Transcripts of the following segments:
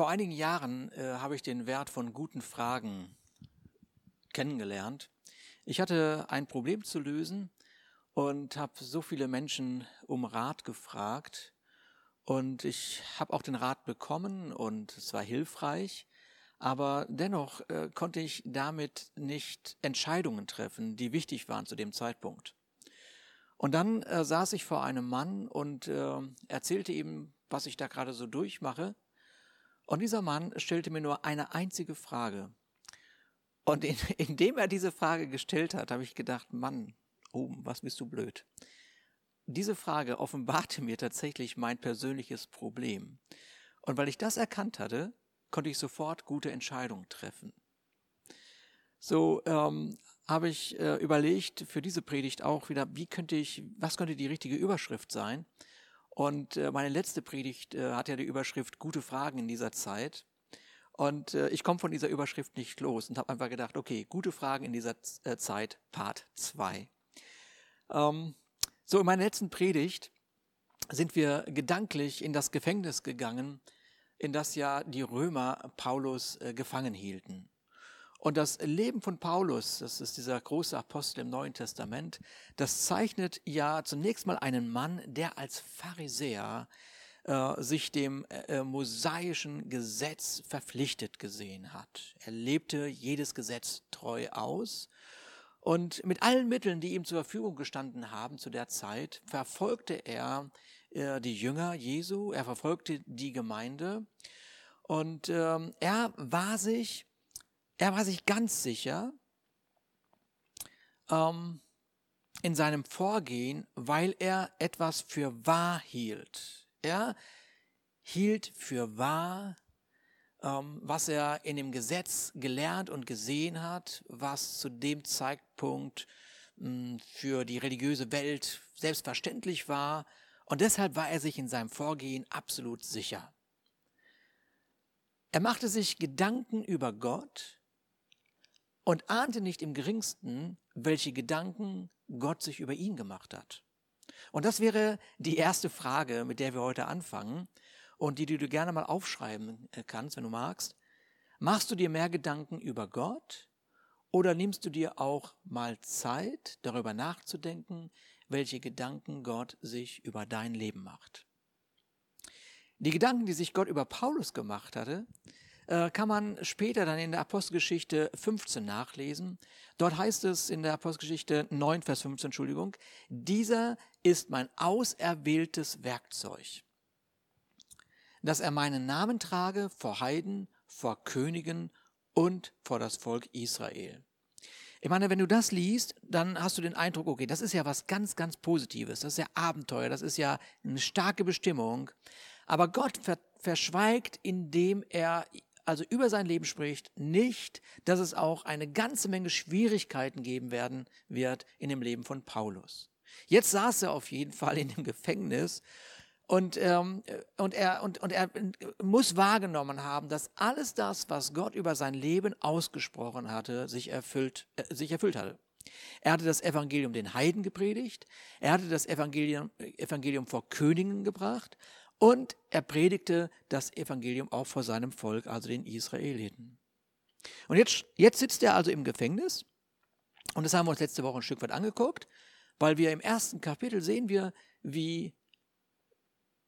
Vor einigen Jahren äh, habe ich den Wert von guten Fragen kennengelernt. Ich hatte ein Problem zu lösen und habe so viele Menschen um Rat gefragt. Und ich habe auch den Rat bekommen und es war hilfreich. Aber dennoch äh, konnte ich damit nicht Entscheidungen treffen, die wichtig waren zu dem Zeitpunkt. Und dann äh, saß ich vor einem Mann und äh, erzählte ihm, was ich da gerade so durchmache. Und dieser Mann stellte mir nur eine einzige Frage. Und in, indem er diese Frage gestellt hat, habe ich gedacht, Mann, oh, was bist du blöd. Diese Frage offenbarte mir tatsächlich mein persönliches Problem. Und weil ich das erkannt hatte, konnte ich sofort gute Entscheidungen treffen. So ähm, habe ich äh, überlegt für diese Predigt auch wieder, wie könnte ich, was könnte die richtige Überschrift sein? Und äh, meine letzte Predigt äh, hat ja die Überschrift Gute Fragen in dieser Zeit. Und äh, ich komme von dieser Überschrift nicht los und habe einfach gedacht, okay, gute Fragen in dieser Zeit, Part 2. Ähm, so, in meiner letzten Predigt sind wir gedanklich in das Gefängnis gegangen, in das ja die Römer Paulus gefangen hielten. Und das Leben von Paulus, das ist dieser große Apostel im Neuen Testament, das zeichnet ja zunächst mal einen Mann, der als Pharisäer äh, sich dem äh, äh, mosaischen Gesetz verpflichtet gesehen hat. Er lebte jedes Gesetz treu aus und mit allen Mitteln, die ihm zur Verfügung gestanden haben zu der Zeit, verfolgte er äh, die Jünger Jesu, er verfolgte die Gemeinde und ähm, er war sich er war sich ganz sicher ähm, in seinem Vorgehen, weil er etwas für wahr hielt. Er hielt für wahr, ähm, was er in dem Gesetz gelernt und gesehen hat, was zu dem Zeitpunkt mh, hm, für die religiöse Welt selbstverständlich war. Und deshalb war er sich in seinem Vorgehen absolut sicher. Er machte sich Gedanken über Gott, und ahnte nicht im geringsten, welche Gedanken Gott sich über ihn gemacht hat. Und das wäre die erste Frage, mit der wir heute anfangen und die, die du gerne mal aufschreiben äh, kannst, wenn du magst. Machst du dir mehr Gedanken über Gott oder nimmst du dir auch mal Zeit, darüber nachzudenken, welche Gedanken Gott sich über dein Leben macht? Die Gedanken, die sich Gott über Paulus gemacht hatte, kann man später dann in der Apostelgeschichte 15 nachlesen. Dort heißt es in der Apostelgeschichte 9, Vers 15, Entschuldigung, dieser ist mein auserwähltes Werkzeug, dass er meinen Namen trage vor Heiden, vor Königen und vor das Volk Israel. Ich meine, wenn du das liest, dann hast du den Eindruck, okay, das ist ja was ganz, ganz Positives, das ist ja Abenteuer, das ist ja eine starke Bestimmung. Aber Gott verschweigt, indem er also über sein Leben spricht, nicht, dass es auch eine ganze Menge Schwierigkeiten geben werden wird in dem Leben von Paulus. Jetzt saß er auf jeden Fall in dem Gefängnis und, ähm, und, er, und, und er muss wahrgenommen haben, dass alles das, was Gott über sein Leben ausgesprochen hatte, sich erfüllt, äh, sich erfüllt hatte. Er hatte das Evangelium den Heiden gepredigt, er hatte das Evangelium, Evangelium vor Königen gebracht und er predigte das Evangelium auch vor seinem Volk, also den Israeliten. Und jetzt, jetzt sitzt er also im Gefängnis. Und das haben wir uns letzte Woche ein Stück weit angeguckt, weil wir im ersten Kapitel sehen wir, wie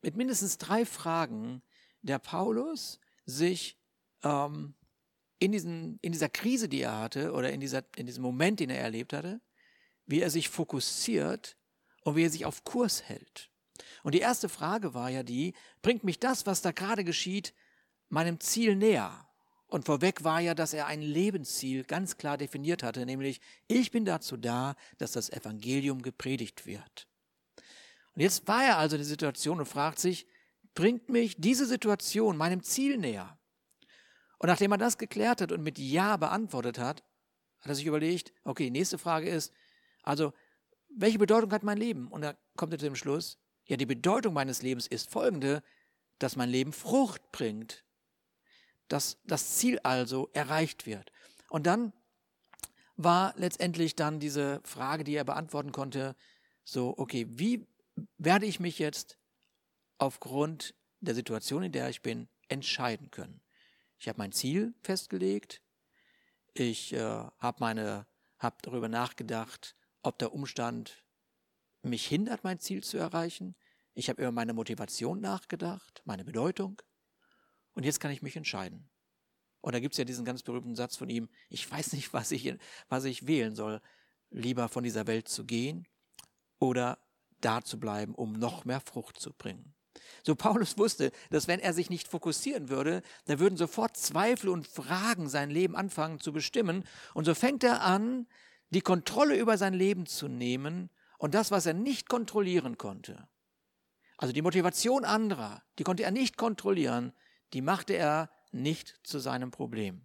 mit mindestens drei Fragen der Paulus sich ähm, in, diesen, in dieser Krise, die er hatte, oder in, dieser, in diesem Moment, den er erlebt hatte, wie er sich fokussiert und wie er sich auf Kurs hält. Und die erste Frage war ja die, bringt mich das, was da gerade geschieht, meinem Ziel näher? Und vorweg war ja, dass er ein Lebensziel ganz klar definiert hatte, nämlich ich bin dazu da, dass das Evangelium gepredigt wird. Und jetzt war er also in der Situation und fragt sich, bringt mich diese Situation meinem Ziel näher? Und nachdem er das geklärt hat und mit Ja beantwortet hat, hat er sich überlegt, okay, nächste Frage ist, also, welche Bedeutung hat mein Leben? Und da kommt er zu dem Schluss, ja, die Bedeutung meines Lebens ist folgende, dass mein Leben Frucht bringt, dass das Ziel also erreicht wird. Und dann war letztendlich dann diese Frage, die er beantworten konnte, so, okay, wie werde ich mich jetzt aufgrund der Situation, in der ich bin, entscheiden können? Ich habe mein Ziel festgelegt. Ich äh, habe meine, habe darüber nachgedacht, ob der Umstand mich hindert, mein Ziel zu erreichen. Ich habe über meine Motivation nachgedacht, meine Bedeutung. Und jetzt kann ich mich entscheiden. Und da gibt es ja diesen ganz berühmten Satz von ihm, ich weiß nicht, was ich, was ich wählen soll, lieber von dieser Welt zu gehen oder da zu bleiben, um noch mehr Frucht zu bringen. So Paulus wusste, dass wenn er sich nicht fokussieren würde, dann würden sofort Zweifel und Fragen sein Leben anfangen zu bestimmen. Und so fängt er an, die Kontrolle über sein Leben zu nehmen und das, was er nicht kontrollieren konnte. Also die Motivation anderer, die konnte er nicht kontrollieren, die machte er nicht zu seinem Problem.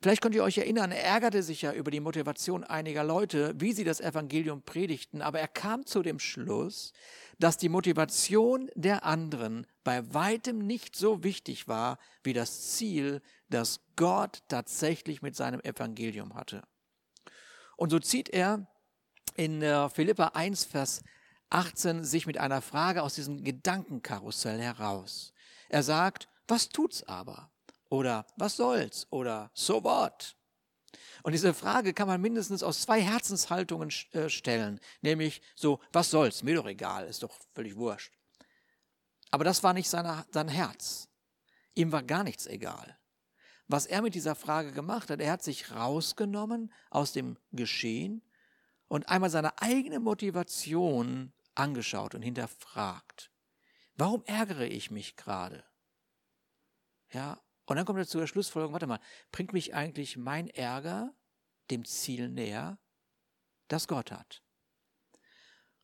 Vielleicht könnt ihr euch erinnern, er ärgerte sich ja über die Motivation einiger Leute, wie sie das Evangelium predigten, aber er kam zu dem Schluss, dass die Motivation der anderen bei weitem nicht so wichtig war wie das Ziel, das Gott tatsächlich mit seinem Evangelium hatte. Und so zieht er in äh, Philippa 1, Vers 18 sich mit einer Frage aus diesem Gedankenkarussell heraus. Er sagt, was tut's aber? Oder was soll's? Oder so what? Und diese Frage kann man mindestens aus zwei Herzenshaltungen äh, stellen, nämlich so, was soll's? Mir doch egal, ist doch völlig wurscht. Aber das war nicht seine, sein Herz. Ihm war gar nichts egal. Was er mit dieser Frage gemacht hat, er hat sich rausgenommen aus dem Geschehen und einmal seine eigene Motivation angeschaut und hinterfragt. Warum ärgere ich mich gerade? Ja, und dann kommt er zu der Schlussfolgerung, warte mal, bringt mich eigentlich mein Ärger dem Ziel näher, das Gott hat?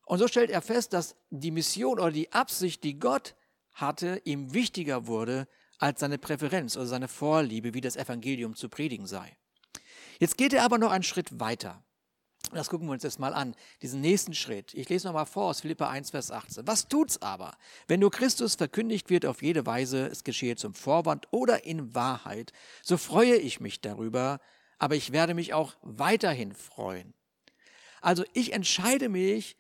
Und so stellt er fest, dass die Mission oder die Absicht, die Gott hatte, ihm wichtiger wurde als seine Präferenz oder seine Vorliebe, wie das Evangelium zu predigen sei. Jetzt geht er aber noch einen Schritt weiter. Das gucken wir uns jetzt mal an, diesen nächsten Schritt. Ich lese nochmal vor aus Philippa 1, Vers 18. Was tut's aber, wenn nur Christus verkündigt wird auf jede Weise, es geschehe zum Vorwand oder in Wahrheit, so freue ich mich darüber, aber ich werde mich auch weiterhin freuen. Also ich entscheide mich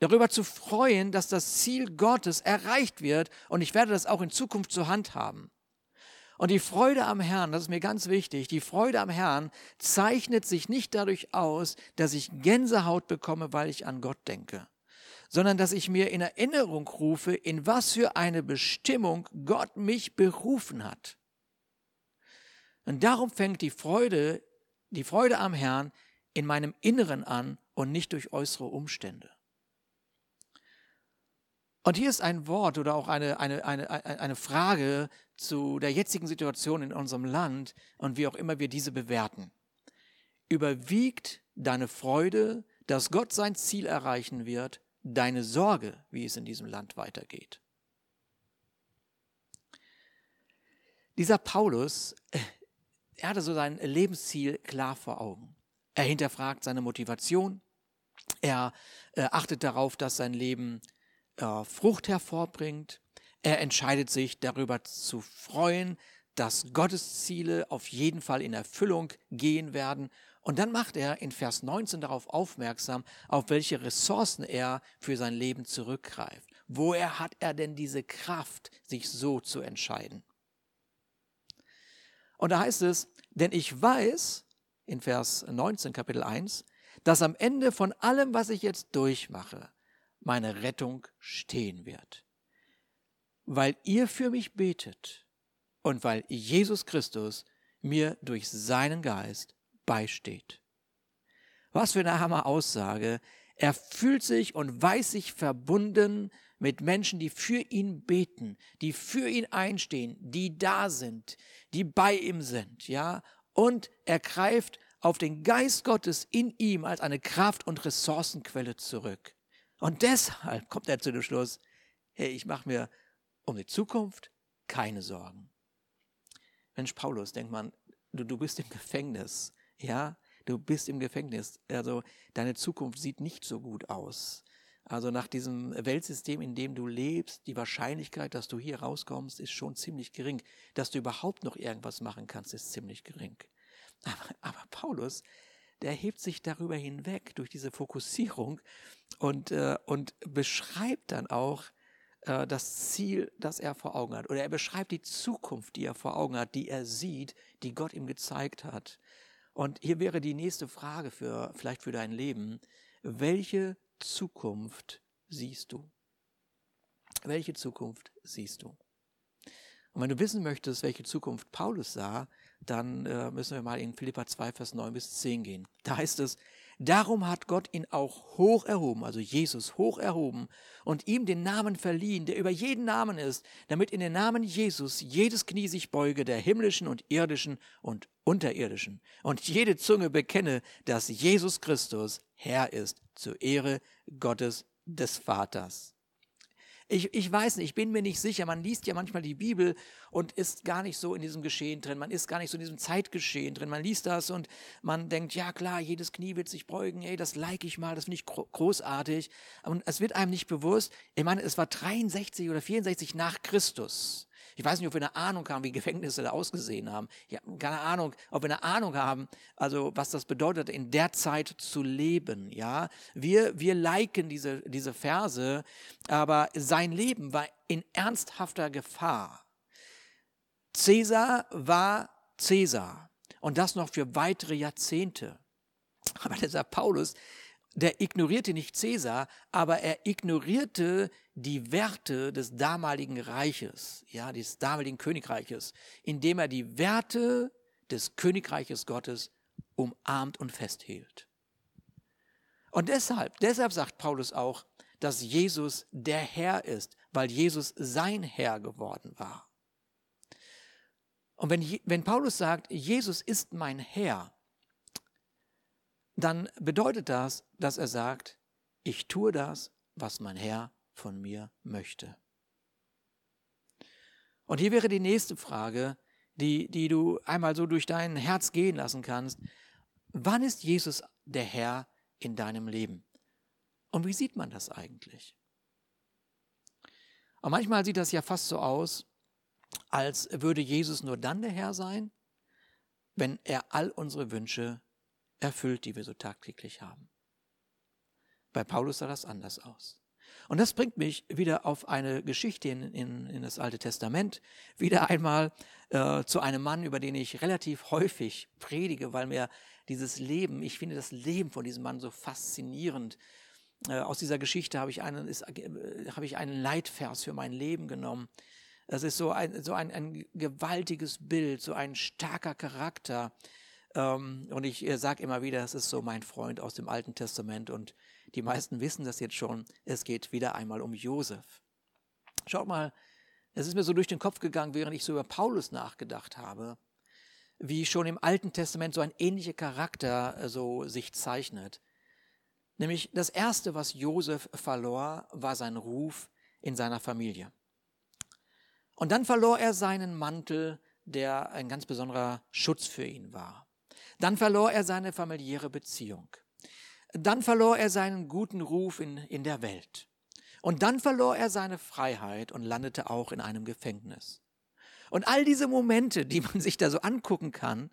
darüber zu freuen, dass das Ziel Gottes erreicht wird und ich werde das auch in Zukunft zur Hand haben. Und die Freude am Herrn, das ist mir ganz wichtig, die Freude am Herrn zeichnet sich nicht dadurch aus, dass ich Gänsehaut bekomme, weil ich an Gott denke, sondern dass ich mir in Erinnerung rufe, in was für eine Bestimmung Gott mich berufen hat. Und darum fängt die Freude, die Freude am Herrn in meinem Inneren an und nicht durch äußere Umstände. Und hier ist ein Wort oder auch eine, eine, eine, eine Frage zu der jetzigen Situation in unserem Land und wie auch immer wir diese bewerten. Überwiegt deine Freude, dass Gott sein Ziel erreichen wird, deine Sorge, wie es in diesem Land weitergeht? Dieser Paulus, er hatte so sein Lebensziel klar vor Augen. Er hinterfragt seine Motivation. Er äh, achtet darauf, dass sein Leben äh, Frucht hervorbringt. Er entscheidet sich darüber zu freuen, dass Gottes Ziele auf jeden Fall in Erfüllung gehen werden. Und dann macht er in Vers 19 darauf aufmerksam, auf welche Ressourcen er für sein Leben zurückgreift. Woher hat er denn diese Kraft, sich so zu entscheiden? Und da heißt es, denn ich weiß, in Vers 19 Kapitel 1, dass am Ende von allem, was ich jetzt durchmache, meine Rettung stehen wird. Weil ihr für mich betet und weil Jesus Christus mir durch seinen Geist beisteht. Was für eine Hammer-Aussage. Er fühlt sich und weiß sich verbunden mit Menschen, die für ihn beten, die für ihn einstehen, die da sind, die bei ihm sind, ja. Und er greift auf den Geist Gottes in ihm als eine Kraft- und Ressourcenquelle zurück. Und deshalb kommt er zu dem Schluss, hey, ich mache mir um die Zukunft keine Sorgen. Mensch, Paulus, denkt man, du, du bist im Gefängnis, ja, du bist im Gefängnis. Also deine Zukunft sieht nicht so gut aus. Also nach diesem Weltsystem, in dem du lebst, die Wahrscheinlichkeit, dass du hier rauskommst, ist schon ziemlich gering. Dass du überhaupt noch irgendwas machen kannst, ist ziemlich gering. Aber, aber Paulus, der hebt sich darüber hinweg durch diese Fokussierung und, äh, und beschreibt dann auch, äh, das Ziel, das er vor Augen hat. Oder er beschreibt die Zukunft, die er vor Augen hat, die er sieht, die Gott ihm gezeigt hat. Und hier wäre die nächste Frage für, vielleicht für dein Leben. Welche Zukunft siehst du? Welche Zukunft siehst du? Und wenn du wissen möchtest, welche Zukunft Paulus sah, dann äh, müssen wir mal in Philippa 2, Vers 9 bis 10 gehen. Da heißt es, darum hat Gott ihn auch hoch erhoben, also Jesus hoch erhoben und ihm den Namen verliehen, der über jeden Namen ist, damit in den Namen Jesus jedes Knie sich beuge, der himmlischen und irdischen und unterirdischen, und jede Zunge bekenne, dass Jesus Christus Herr ist, zur Ehre Gottes des Vaters. Ich, ich weiß nicht, ich bin mir nicht sicher. Man liest ja manchmal die Bibel und ist gar nicht so in diesem Geschehen drin. Man ist gar nicht so in diesem Zeitgeschehen drin. Man liest das und man denkt, ja klar, jedes Knie wird sich beugen. Ey, das like ich mal, das finde ich großartig. Und es wird einem nicht bewusst. Ich meine, es war 63 oder 64 nach Christus. Ich weiß nicht, ob wir eine Ahnung haben, wie Gefängnisse da ausgesehen haben. Ja, keine Ahnung, ob wir eine Ahnung haben, also was das bedeutet, in der Zeit zu leben. Ja, wir, wir liken diese, diese Verse, aber sein Leben war in ernsthafter Gefahr. Cäsar war Cäsar und das noch für weitere Jahrzehnte. Aber dieser Paulus, der ignorierte nicht Cäsar, aber er ignorierte die Werte des damaligen Reiches, ja, des damaligen Königreiches, indem er die Werte des Königreiches Gottes umarmt und festhielt. Und deshalb, deshalb sagt Paulus auch, dass Jesus der Herr ist, weil Jesus sein Herr geworden war. Und wenn, wenn Paulus sagt, Jesus ist mein Herr, dann bedeutet das, dass er sagt, ich tue das, was mein Herr von mir möchte. Und hier wäre die nächste Frage, die, die du einmal so durch dein Herz gehen lassen kannst. Wann ist Jesus der Herr in deinem Leben? Und wie sieht man das eigentlich? Und manchmal sieht das ja fast so aus, als würde Jesus nur dann der Herr sein, wenn er all unsere Wünsche erfüllt, die wir so tagtäglich haben. Bei Paulus sah das anders aus. Und das bringt mich wieder auf eine Geschichte in, in, in das Alte Testament, wieder einmal äh, zu einem Mann, über den ich relativ häufig predige, weil mir dieses Leben, ich finde das Leben von diesem Mann so faszinierend. Äh, aus dieser Geschichte habe ich, einen, ist, äh, habe ich einen Leitvers für mein Leben genommen. Das ist so ein, so ein, ein gewaltiges Bild, so ein starker Charakter. Ähm, und ich äh, sage immer wieder, das ist so mein Freund aus dem Alten Testament und die meisten wissen das jetzt schon. Es geht wieder einmal um Josef. Schaut mal, es ist mir so durch den Kopf gegangen, während ich so über Paulus nachgedacht habe, wie schon im Alten Testament so ein ähnlicher Charakter äh, so sich zeichnet. Nämlich das erste, was Josef verlor, war sein Ruf in seiner Familie. Und dann verlor er seinen Mantel, der ein ganz besonderer Schutz für ihn war. Dann verlor er seine familiäre Beziehung. Dann verlor er seinen guten Ruf in, in der Welt. Und dann verlor er seine Freiheit und landete auch in einem Gefängnis. Und all diese Momente, die man sich da so angucken kann,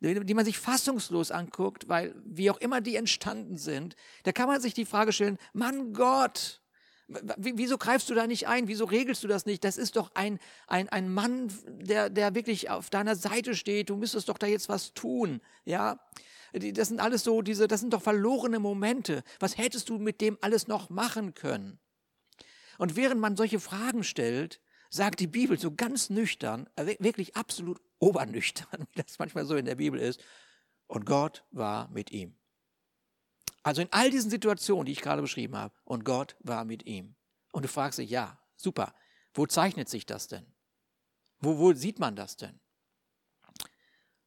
die man sich fassungslos anguckt, weil wie auch immer die entstanden sind, da kann man sich die Frage stellen, Mann Gott, wieso greifst du da nicht ein? Wieso regelst du das nicht? Das ist doch ein, ein, ein Mann, der, der wirklich auf deiner Seite steht. Du müsstest doch da jetzt was tun. Ja, das sind alles so, diese, das sind doch verlorene Momente. Was hättest du mit dem alles noch machen können? Und während man solche Fragen stellt, sagt die Bibel so ganz nüchtern, äh, wirklich absolut obernüchtern, wie das manchmal so in der Bibel ist, und Gott war mit ihm. Also in all diesen Situationen, die ich gerade beschrieben habe, und Gott war mit ihm. Und du fragst dich, ja, super, wo zeichnet sich das denn? Wo, wo sieht man das denn?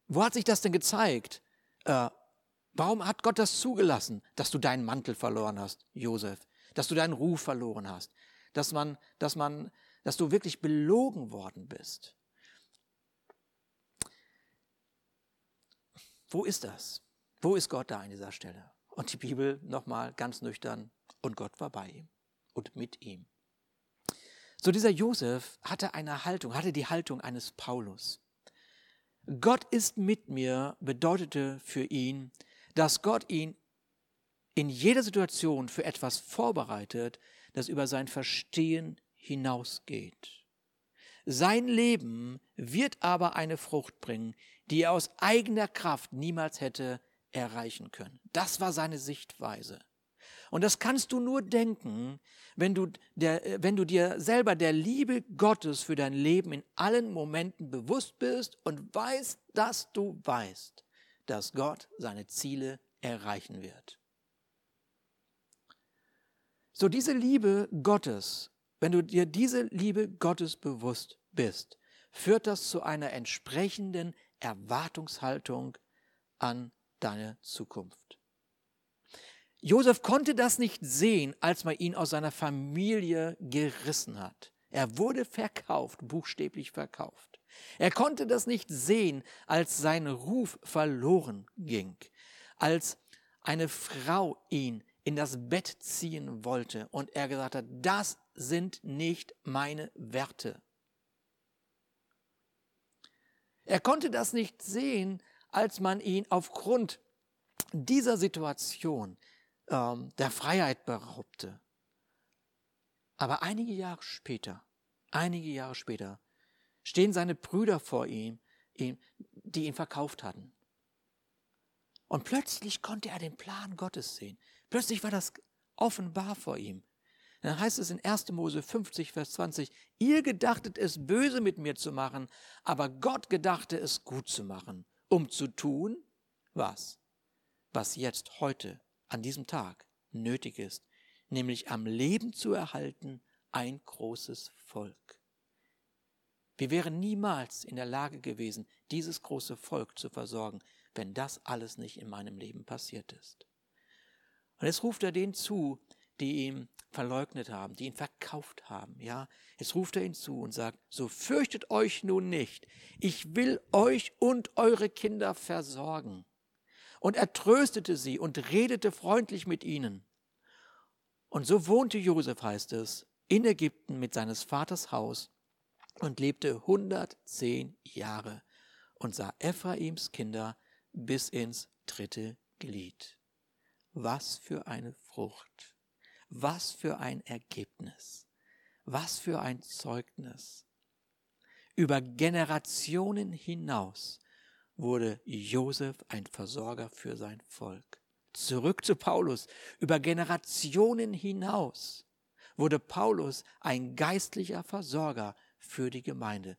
Wo hat sich das denn gezeigt? Äh, warum hat Gott das zugelassen, dass du deinen Mantel verloren hast, Josef? Dass du deinen Ruf verloren hast? Dass man, dass man, dass du wirklich belogen worden bist? Wo ist das? Wo ist Gott da an dieser Stelle? Und die Bibel nochmal ganz nüchtern. Und Gott war bei ihm und mit ihm. So dieser Josef hatte eine Haltung, hatte die Haltung eines Paulus. Gott ist mit mir bedeutete für ihn, dass Gott ihn in jeder Situation für etwas vorbereitet, das über sein Verstehen hinausgeht. Sein Leben wird aber eine Frucht bringen, die er aus eigener Kraft niemals hätte erreichen können. Das war seine Sichtweise. Und das kannst du nur denken, wenn du, der, wenn du dir selber der Liebe Gottes für dein Leben in allen Momenten bewusst bist und weißt, dass du weißt, dass Gott seine Ziele erreichen wird. So diese Liebe Gottes, wenn du dir diese Liebe Gottes bewusst bist, führt das zu einer entsprechenden Erwartungshaltung an deine Zukunft. Josef konnte das nicht sehen, als man ihn aus seiner Familie gerissen hat. Er wurde verkauft, buchstäblich verkauft. Er konnte das nicht sehen, als sein Ruf verloren ging, als eine Frau ihn in das Bett ziehen wollte und er gesagt hat, das sind nicht meine Werte. Er konnte das nicht sehen, als man ihn aufgrund dieser Situation ähm, der Freiheit beraubte. Aber einige Jahre später, einige Jahre später, stehen seine Brüder vor ihm, ihm die ihn verkauft hatten. Und plötzlich konnte er den Plan Gottes sehen. Plötzlich war das offenbar vor ihm. Dann heißt es in 1. Mose 50, Vers 20, ihr gedachtet es böse mit mir zu machen, aber Gott gedachte es gut zu machen, um zu tun, was? Was jetzt heute an diesem Tag nötig ist, nämlich am Leben zu erhalten ein großes Volk. Wir wären niemals in der Lage gewesen, dieses große Volk zu versorgen, wenn das alles nicht in meinem Leben passiert ist. Und jetzt ruft er denen zu, die ihn verleugnet haben, die ihn verkauft haben, ja. Jetzt ruft er ihn zu und sagt, so fürchtet euch nun nicht. Ich will euch und eure Kinder versorgen. Und er tröstete sie und redete freundlich mit ihnen. Und so wohnte Josef, heißt es, in Ägypten mit seines Vaters Haus und lebte 110 Jahre und sah Ephraims Kinder bis ins dritte Glied. Was für eine Frucht. Was für ein Ergebnis. Was für ein Zeugnis. Über Generationen hinaus wurde Josef ein Versorger für sein Volk. Zurück zu Paulus. Über Generationen hinaus wurde Paulus ein geistlicher Versorger für die Gemeinde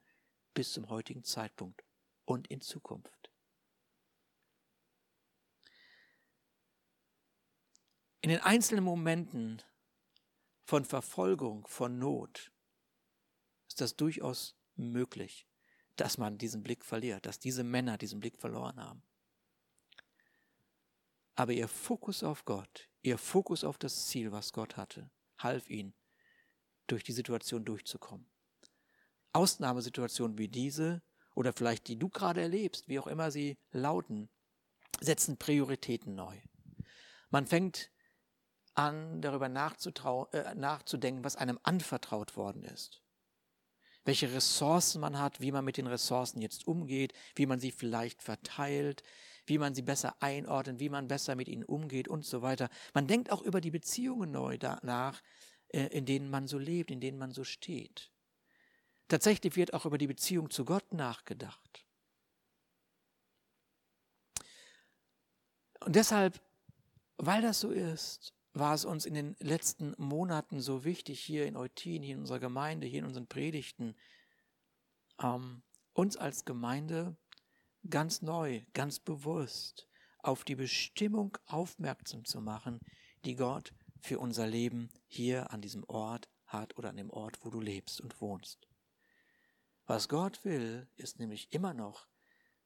bis zum heutigen Zeitpunkt und in Zukunft. In den einzelnen Momenten von Verfolgung, von Not ist das durchaus möglich dass man diesen Blick verliert, dass diese Männer diesen Blick verloren haben. Aber ihr Fokus auf Gott, ihr Fokus auf das Ziel, was Gott hatte, half ihnen, durch die Situation durchzukommen. Ausnahmesituationen wie diese oder vielleicht die du gerade erlebst, wie auch immer sie lauten, setzen Prioritäten neu. Man fängt an, darüber äh, nachzudenken, was einem anvertraut worden ist welche Ressourcen man hat, wie man mit den Ressourcen jetzt umgeht, wie man sie vielleicht verteilt, wie man sie besser einordnet, wie man besser mit ihnen umgeht und so weiter. Man denkt auch über die Beziehungen neu nach, äh, in denen man so lebt, in denen man so steht. Tatsächlich wird auch über die Beziehung zu Gott nachgedacht. Und deshalb, weil das so ist, war es uns in den letzten Monaten so wichtig, hier in Eutin, hier in unserer Gemeinde, hier in unseren Predigten, ähm, uns als Gemeinde ganz neu, ganz bewusst auf die Bestimmung aufmerksam zu machen, die Gott für unser Leben hier an diesem Ort hat oder an dem Ort, wo du lebst und wohnst. Was Gott will, ist nämlich immer noch,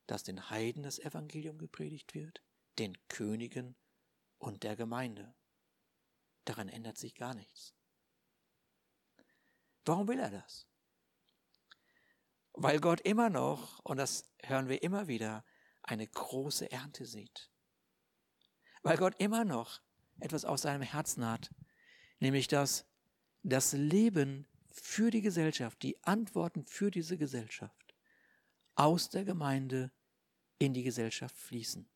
dass den Heiden das Evangelium gepredigt wird, den Königen und der Gemeinde. Daran ändert sich gar nichts. Warum will er das? Weil Gott immer noch, und das hören wir immer wieder, eine große Ernte sieht. Weil Gott immer noch etwas aus seinem Herzen hat, nämlich dass das Leben für die Gesellschaft, die Antworten für diese Gesellschaft aus der Gemeinde in die Gesellschaft fließen.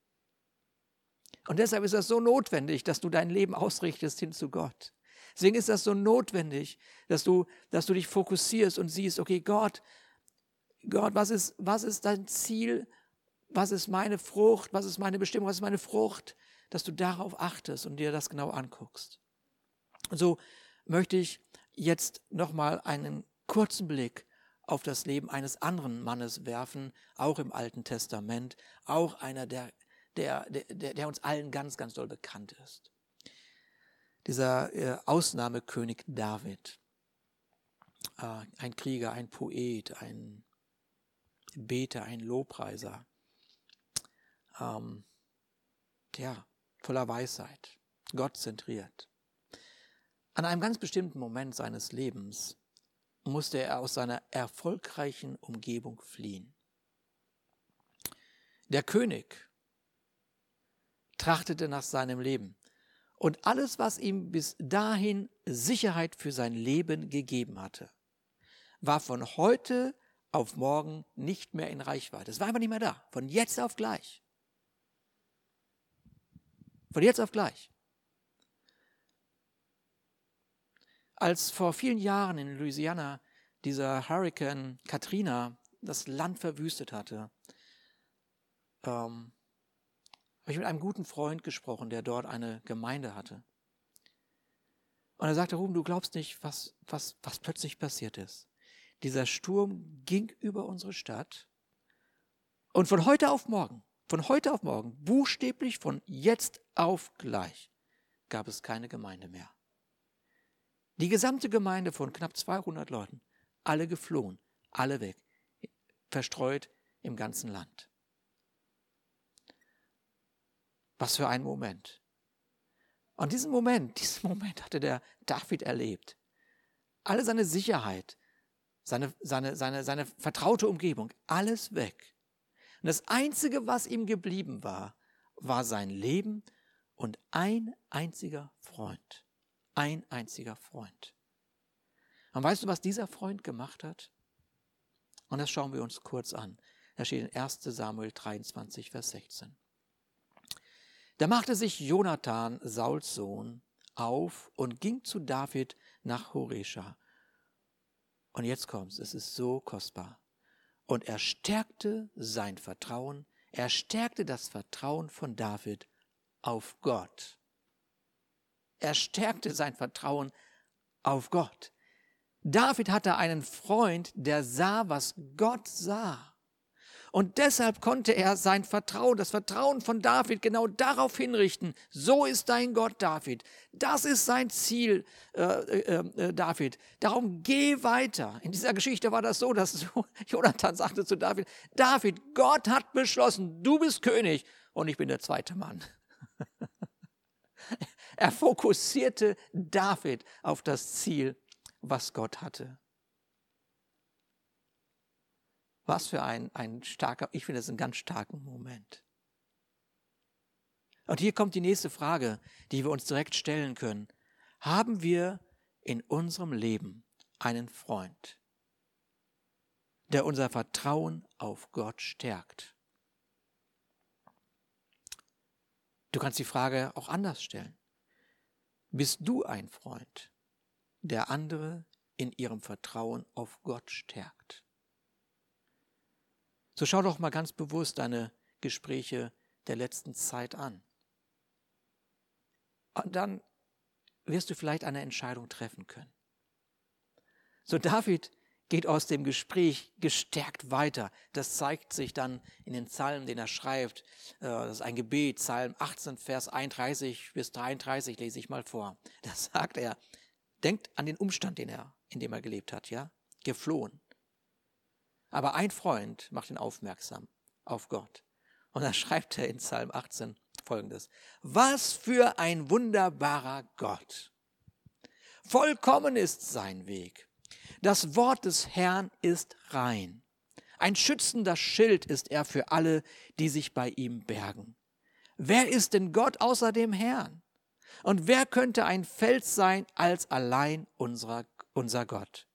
Und deshalb ist es so notwendig, dass du dein Leben ausrichtest hin zu Gott. Deswegen ist das so notwendig, dass du, dass du dich fokussierst und siehst, okay, Gott, Gott, was ist, was ist dein Ziel? Was ist meine Frucht? Was ist meine Bestimmung? Was ist meine Frucht? Dass du darauf achtest und dir das genau anguckst. Und so möchte ich jetzt nochmal einen kurzen Blick auf das Leben eines anderen Mannes werfen, auch im Alten Testament, auch einer, der, der, der, der uns allen ganz, ganz doll bekannt ist. Dieser äh, Ausnahmekönig David, äh, ein Krieger, ein Poet, ein Beter, ein Lobpreiser, ähm, ja, voller Weisheit, Gott zentriert. An einem ganz bestimmten Moment seines Lebens musste er aus seiner erfolgreichen Umgebung fliehen. Der König trachtete nach seinem Leben und alles, was ihm bis dahin Sicherheit für sein Leben gegeben hatte, war von heute auf morgen nicht mehr in Reichweite. Es war einfach nicht mehr da, von jetzt auf gleich. Von jetzt auf gleich. Als vor vielen Jahren in Louisiana dieser Hurricane Katrina das Land verwüstet hatte, ähm, habe ich mit einem guten Freund gesprochen, der dort eine Gemeinde hatte. Und er sagte, Ruben, du glaubst nicht, was, was, was plötzlich passiert ist. Dieser Sturm ging über unsere Stadt und von heute auf morgen, von heute auf morgen, buchstäblich von jetzt auf gleich, gab es keine Gemeinde mehr. Die gesamte Gemeinde von knapp 200 Leuten, alle geflohen, alle weg, verstreut im ganzen Land. Was für ein Moment. Und diesen Moment, diesen Moment hatte der David erlebt. Alle seine Sicherheit, seine, seine, seine, seine vertraute Umgebung, alles weg. Und das Einzige, was ihm geblieben war, war sein Leben und ein einziger Freund. Ein einziger Freund. Und weißt du, was dieser Freund gemacht hat? Und das schauen wir uns kurz an. Da steht in 1 Samuel 23, Vers 16. Da machte sich Jonathan, Sauls Sohn, auf und ging zu David nach Horesha. Und jetzt kommt's, es ist so kostbar. Und er stärkte sein Vertrauen, er stärkte das Vertrauen von David auf Gott. Er stärkte sein Vertrauen auf Gott. David hatte einen Freund, der sah, was Gott sah. Und deshalb konnte er sein Vertrauen, das Vertrauen von David genau darauf hinrichten. So ist dein Gott, David. Das ist sein Ziel, äh, äh, äh, David. Darum geh weiter. In dieser Geschichte war das so, dass Jonathan sagte zu David, David, Gott hat beschlossen, du bist König und ich bin der zweite Mann. Er fokussierte David auf das Ziel, was Gott hatte. Was für ein, ein starker, ich finde es einen ganz starken Moment. Und hier kommt die nächste Frage, die wir uns direkt stellen können. Haben wir in unserem Leben einen Freund, der unser Vertrauen auf Gott stärkt? Du kannst die Frage auch anders stellen. Bist du ein Freund, der andere in ihrem Vertrauen auf Gott stärkt? So schau doch mal ganz bewusst deine Gespräche der letzten Zeit an. Und dann wirst du vielleicht eine Entscheidung treffen können. So David geht aus dem Gespräch gestärkt weiter. Das zeigt sich dann in den Psalmen, den er schreibt. Äh, das ist ein Gebet, Psalm 18, Vers 31 bis 33 lese ich mal vor. Da sagt er, denkt an den Umstand, den er, in dem er gelebt hat, ja, geflohen. Aber ein Freund macht ihn aufmerksam auf Gott. Und da schreibt er in Psalm 18 folgendes. Was für ein wunderbarer Gott. Vollkommen ist sein Weg das Wort des Herrn ist rein. Ein schützender Schild ist er für alle, die sich bei ihm bergen. Wer ist denn Gott außer dem Herrn? Und wer könnte ein Fels sein als allein unserer, unser Gott?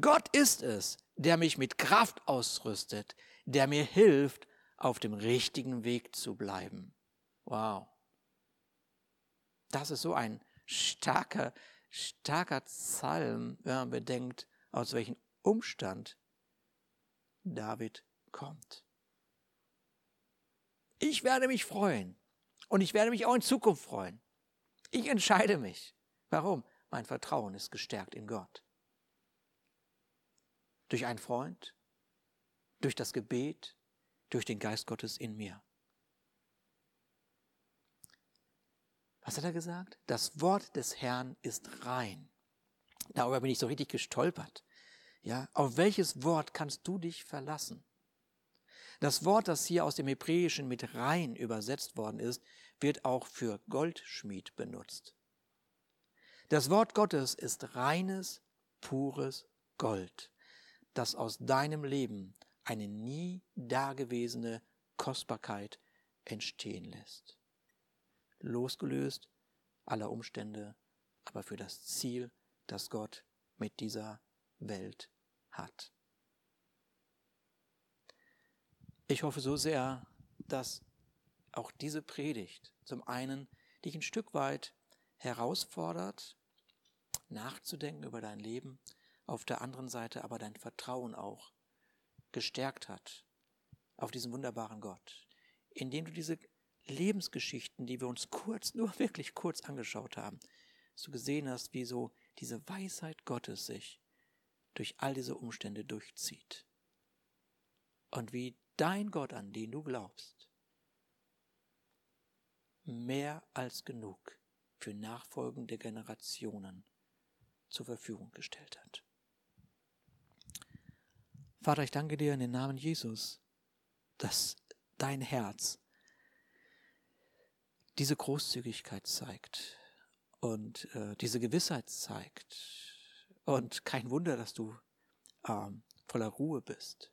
Gott ist es, der mich mit Kraft ausrüstet, der mir hilft, auf dem richtigen Weg zu bleiben. Wow. Das ist so ein starker starker Psalm, wenn man bedenkt, aus welchem Umstand David kommt. Ich werde mich freuen und ich werde mich auch in Zukunft freuen. Ich entscheide mich. Warum? Mein Vertrauen ist gestärkt in Gott. Durch einen Freund, durch das Gebet, durch den Geist Gottes in mir. Was hat er gesagt? Das Wort des Herrn ist rein. Darüber bin ich so richtig gestolpert. Ja, auf welches Wort kannst du dich verlassen? Das Wort, das hier aus dem Hebräischen mit rein übersetzt worden ist, wird auch für Goldschmied benutzt. Das Wort Gottes ist reines, pures Gold, das aus deinem Leben eine nie dagewesene Kostbarkeit entstehen lässt. Losgelöst aller Umstände, aber für das Ziel, das Gott mit dieser Welt hat. Ich hoffe so sehr, dass auch diese Predigt zum einen dich ein Stück weit herausfordert, nachzudenken über dein Leben, auf der anderen Seite aber dein Vertrauen auch gestärkt hat auf diesen wunderbaren Gott, indem du diese Lebensgeschichten, die wir uns kurz, nur wirklich kurz angeschaut haben, du gesehen hast, wie so diese Weisheit Gottes sich durch all diese Umstände durchzieht. Und wie dein Gott, an den du glaubst, mehr als genug für nachfolgende Generationen zur Verfügung gestellt hat. Vater, ich danke dir in den Namen Jesus, dass dein Herz diese Großzügigkeit zeigt und äh, diese Gewissheit zeigt. Und kein Wunder, dass du ähm, voller Ruhe bist.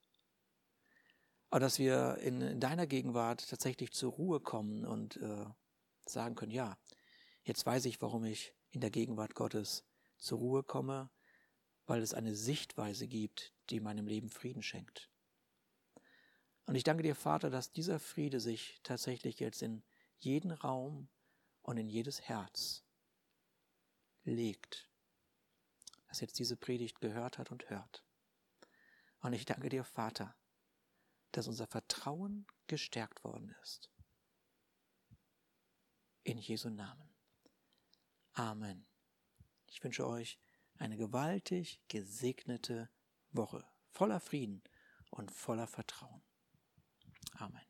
Aber dass wir in, in, deiner Gegenwart tatsächlich zur Ruhe kommen und äh, sagen können, ja, jetzt weiß ich, warum ich in der Gegenwart Gottes zur Ruhe komme, weil es eine Sichtweise gibt, die meinem Leben Frieden schenkt. Und ich danke dir, Vater, dass dieser Friede sich tatsächlich jetzt in jeden Raum und in jedes Herz legt, das jetzt diese Predigt gehört hat und hört. Und ich danke dir, Vater, dass unser Vertrauen gestärkt worden ist. In Jesu Namen. Amen. Ich wünsche euch eine gewaltig gesegnete Woche voller Frieden und voller Vertrauen. Amen.